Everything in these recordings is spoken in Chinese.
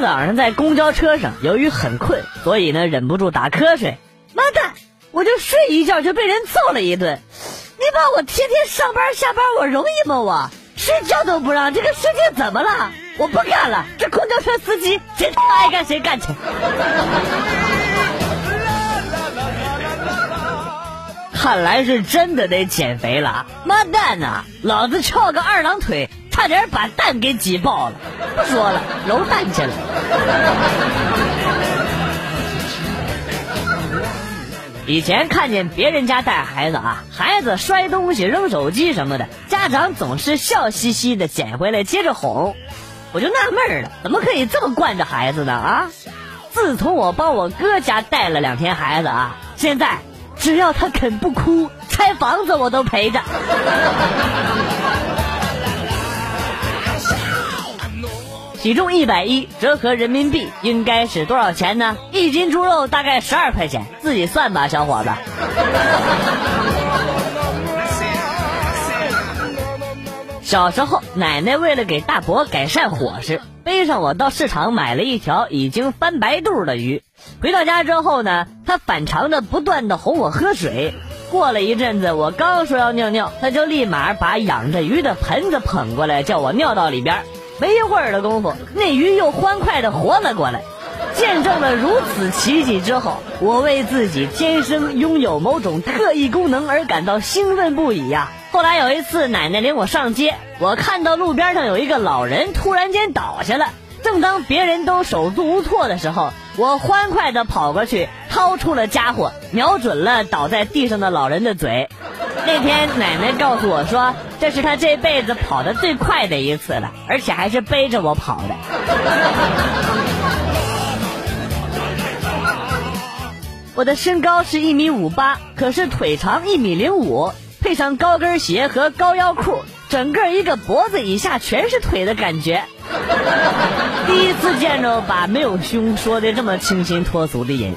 早上在公交车上，由于很困，所以呢忍不住打瞌睡。妈蛋！我就睡一觉就被人揍了一顿。你把我天天上班下班，我容易吗？我睡觉都不让，这个世界怎么了？我不干了！这公交车司机谁他妈爱干谁干去。看来是真的得减肥了。妈蛋呐！老子翘个二郎腿，差点把蛋给挤爆了。不说了，揉蛋去了。以前看见别人家带孩子啊，孩子摔东西、扔手机什么的，家长总是笑嘻嘻的捡回来接着哄，我就纳闷了，怎么可以这么惯着孩子呢？啊！自从我帮我哥家带了两天孩子啊，现在只要他肯不哭，拆房子我都陪着。体重一百一，折合人民币应该是多少钱呢？一斤猪肉大概十二块钱，自己算吧，小伙子。小时候，奶奶为了给大伯改善伙食，背上我到市场买了一条已经翻白肚的鱼。回到家之后呢，她反常的不断的哄我喝水。过了一阵子，我刚说要尿尿，她就立马把养着鱼的盆子捧过来，叫我尿到里边。没一会儿的功夫，那鱼又欢快的活了过来。见证了如此奇迹之后，我为自己天生拥有某种特异功能而感到兴奋不已呀。后来有一次，奶奶领我上街，我看到路边上有一个老人突然间倒下了。正当别人都手足无措的时候，我欢快的跑过去，掏出了家伙，瞄准了倒在地上的老人的嘴。那天奶奶告诉我说，这是他这辈子跑得最快的一次了，而且还是背着我跑的。我的身高是一米五八，可是腿长一米零五，配上高跟鞋和高腰裤，整个一个脖子以下全是腿的感觉。第一次见着把没有胸说的这么清新脱俗的人。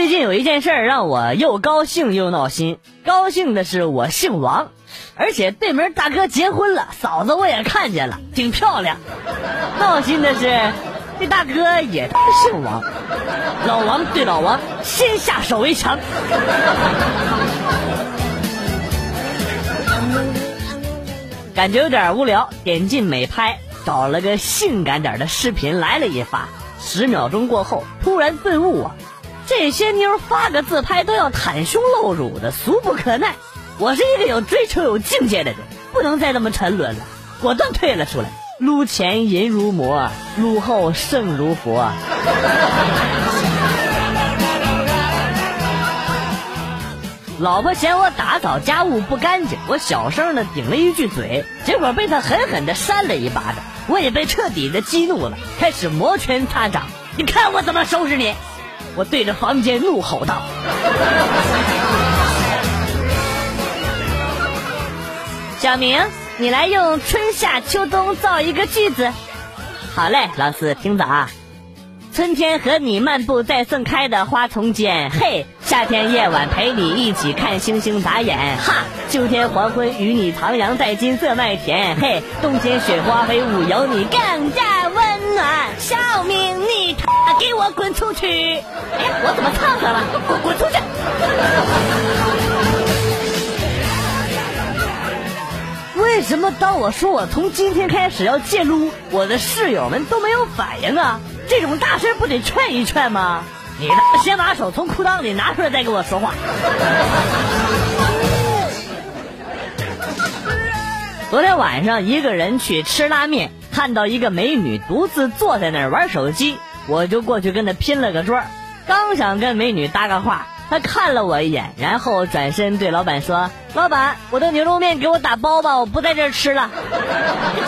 最近有一件事让我又高兴又闹心。高兴的是我姓王，而且对门大哥结婚了，嫂子我也看见了，挺漂亮。闹心的是这大哥也姓王，老王对老王先下手为强。感觉有点无聊，点进美拍，找了个性感点的视频来了一发。十秒钟过后，突然顿悟啊！这些妞发个自拍都要袒胸露乳的，俗不可耐。我是一个有追求、有境界的人，不能再这么沉沦了，果断退了出来。撸前淫如魔，撸后圣如佛。老婆嫌我打扫家务不干净，我小声的顶了一句嘴，结果被他狠狠的扇了一巴掌。我也被彻底的激怒了，开始摩拳擦掌。你看我怎么收拾你！我对着房间怒吼道：“小明，你来用春夏秋冬造一个句子。”好嘞，老师听着啊。春天和你漫步在盛开的花丛间，嘿；夏天夜晚陪你一起看星星眨眼，哈；秋天黄昏与你徜徉在金色麦田，嘿；冬天雪花飞舞有你更加小明，你他给我滚出去！哎呀，我怎么唱上了？滚滚出去！为什么当我说我从今天开始要戒撸，我的室友们都没有反应啊？这种大事不得劝一劝吗？你先把手从裤裆里拿出来，再跟我说话。昨天晚上一个人去吃拉面，看到一个美女独自坐在那儿玩手机，我就过去跟她拼了个桌。刚想跟美女搭个话，她看了我一眼，然后转身对老板说：“老板，我的牛肉面给我打包吧，我不在这儿吃了。”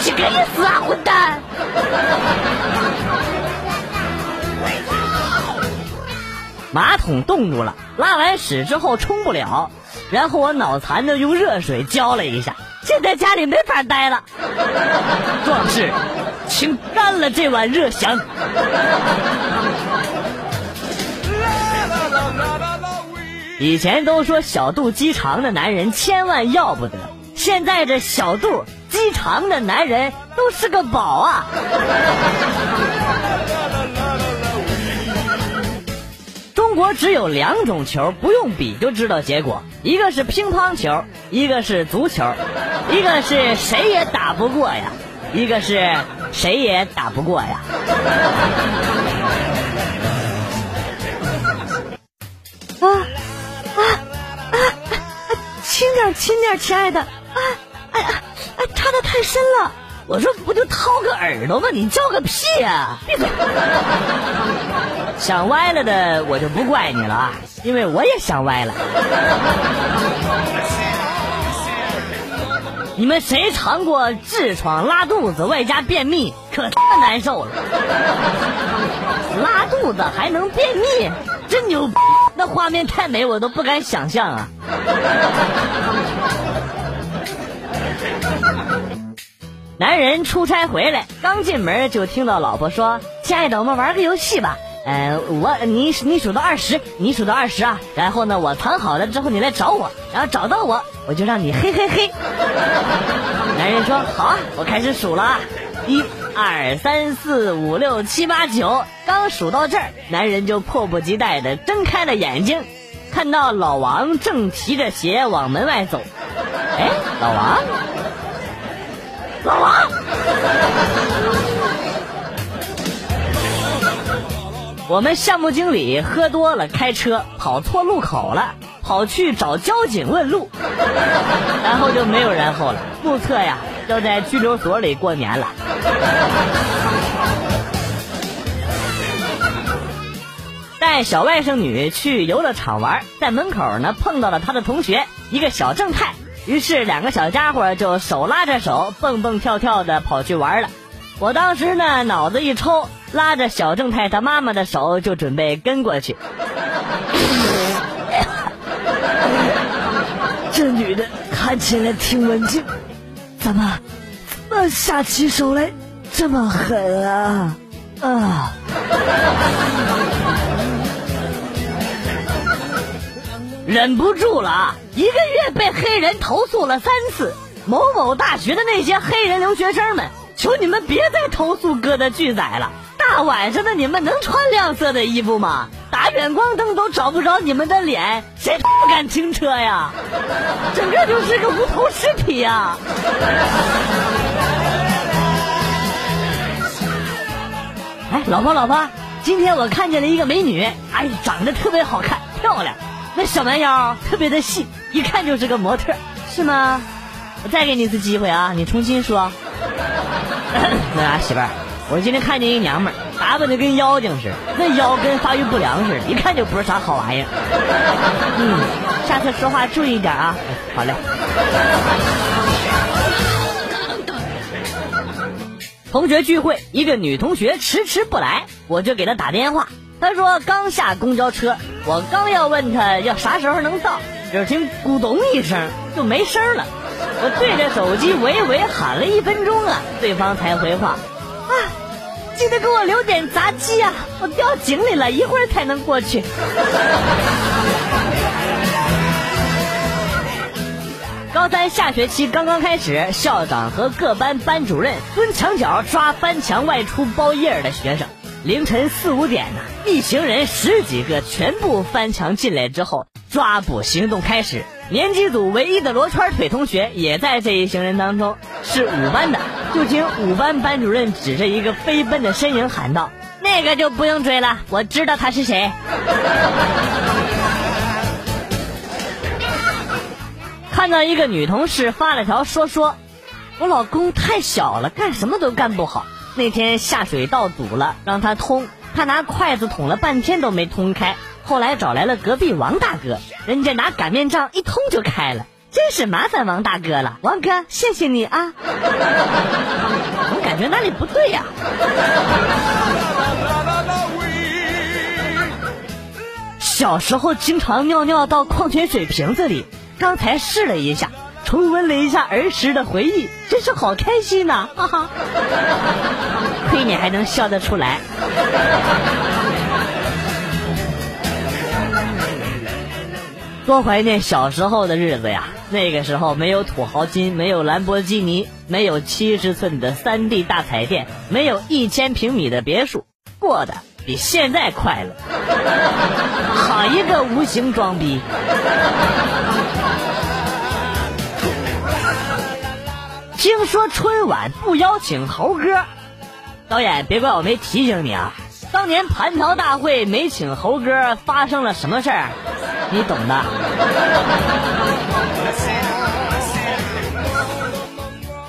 几个意思啊，混蛋！马桶冻住了，拉完屎之后冲不了，然后我脑残的用热水浇了一下，现在家里没法待了。壮士，请干了这碗热翔。以前都说小肚鸡肠的男人千万要不得，现在这小肚鸡肠的男人都是个宝啊！中国只有两种球，不用比就知道结果，一个是乒乓球，一个是足球，一个是谁也打不过呀，一个是谁也打不过呀。啊啊啊！轻点，轻点，亲爱的啊！哎呀，哎，插的太深了。我说不就掏个耳朵吗？你叫个屁呀！闭嘴！想歪了的我就不怪你了，啊，因为我也想歪了。你们谁尝过痔疮、拉肚子外加便秘，可他妈难受了。拉肚子还能便秘，真牛逼！那画面太美，我都不敢想象啊。男人出差回来，刚进门就听到老婆说：“亲爱的，我们玩个游戏吧。呃，我你你数到二十，你数到二十啊。然后呢，我藏好了之后你来找我，然后找到我，我就让你嘿嘿嘿。”男人说：“好啊，我开始数了啊，一、二、三、四、五、六、七、八、九。刚数到这儿，男人就迫不及待的睁开了眼睛，看到老王正提着鞋往门外走。哎，老王。”老王，我们项目经理喝多了开车跑错路口了，跑去找交警问路，然后就没有然后了。目测呀，要在拘留所里过年了。带小外甥女去游乐场玩，在门口呢碰到了他的同学，一个小正太。于是两个小家伙就手拉着手，蹦蹦跳跳的跑去玩了。我当时呢脑子一抽，拉着小正太他妈妈的手就准备跟过去。这女的看起来挺文静，怎么，怎么下起手来这么狠啊？啊！忍不住了啊！一个月被黑人投诉了三次，某某大学的那些黑人留学生们，求你们别再投诉哥的拒载了。大晚上的你们能穿亮色的衣服吗？打远光灯都找不着你们的脸，谁不敢停车呀？整个就是个无头尸体呀！哎，老婆老婆，今天我看见了一个美女，哎，长得特别好看，漂亮。那小蛮腰特别的细，一看就是个模特，是吗？我再给你一次机会啊，你重新说。那啥，媳妇儿，我今天看见一娘们儿，打扮的跟妖精似的，那腰跟发育不良似的，一看就不是啥好玩意儿。嗯，下次说话注意点啊。好嘞。同学聚会，一个女同学迟迟不来，我就给她打电话。他说刚下公交车，我刚要问他要啥时候能到，只听咕咚一声就没声了。我对着手机喂喂喊了一分钟啊，对方才回话啊，记得给我留点炸鸡啊，我掉井里了，一会儿才能过去。高三下学期刚刚开始，校长和各班班主任蹲墙角抓翻墙外出包夜的学生。凌晨四五点呢，一行人十几个全部翻墙进来之后，抓捕行动开始。年级组唯一的罗圈腿同学也在这一行人当中，是五班的。就听五班班主任指着一个飞奔的身影喊道：“那个就不用追了，我知道他是谁。”看到一个女同事发了条说说：“我老公太小了，干什么都干不好。”那天下水道堵了，让他通，他拿筷子捅了半天都没通开。后来找来了隔壁王大哥，人家拿擀面杖一通就开了，真是麻烦王大哥了。王哥，谢谢你啊！我感觉哪里不对呀？小时候经常尿尿到矿泉水瓶子里，刚才试了一下。重温了一下儿时的回忆，真是好开心呐！哈哈，亏你还能笑得出来。多怀念小时候的日子呀！那个时候没有土豪金，没有兰博基尼，没有七十寸的三 D 大彩电，没有一千平米的别墅，过得比现在快乐。好一个无形装逼！听说春晚不邀请猴哥，导演别怪我没提醒你啊！当年蟠桃大会没请猴哥，发生了什么事儿？你懂的。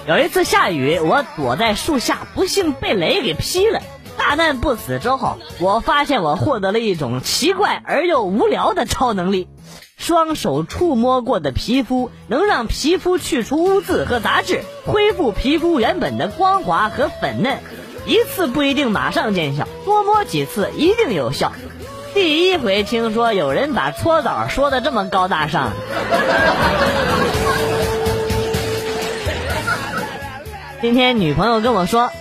有一次下雨，我躲在树下，不幸被雷给劈了。大难不死之后，我发现我获得了一种奇怪而又无聊的超能力：双手触摸过的皮肤能让皮肤去除污渍和杂质，恢复皮肤原本的光滑和粉嫩。一次不一定马上见效，多摸几次一定有效。第一回听说有人把搓澡说的这么高大上。今天女朋友跟我说：“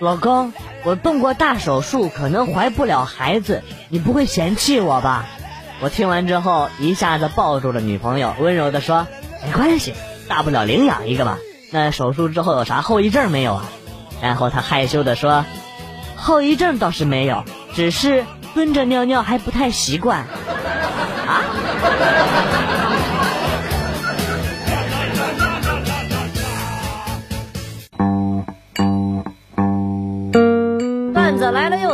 老公，我动过大手术，可能怀不了孩子，你不会嫌弃我吧？”我听完之后一下子抱住了女朋友，温柔的说：“没关系，大不了领养一个吧。那手术之后有啥后遗症没有啊？”然后他害羞的说：“后遗症倒是没有，只是蹲着尿尿还不太习惯。”啊？段子来了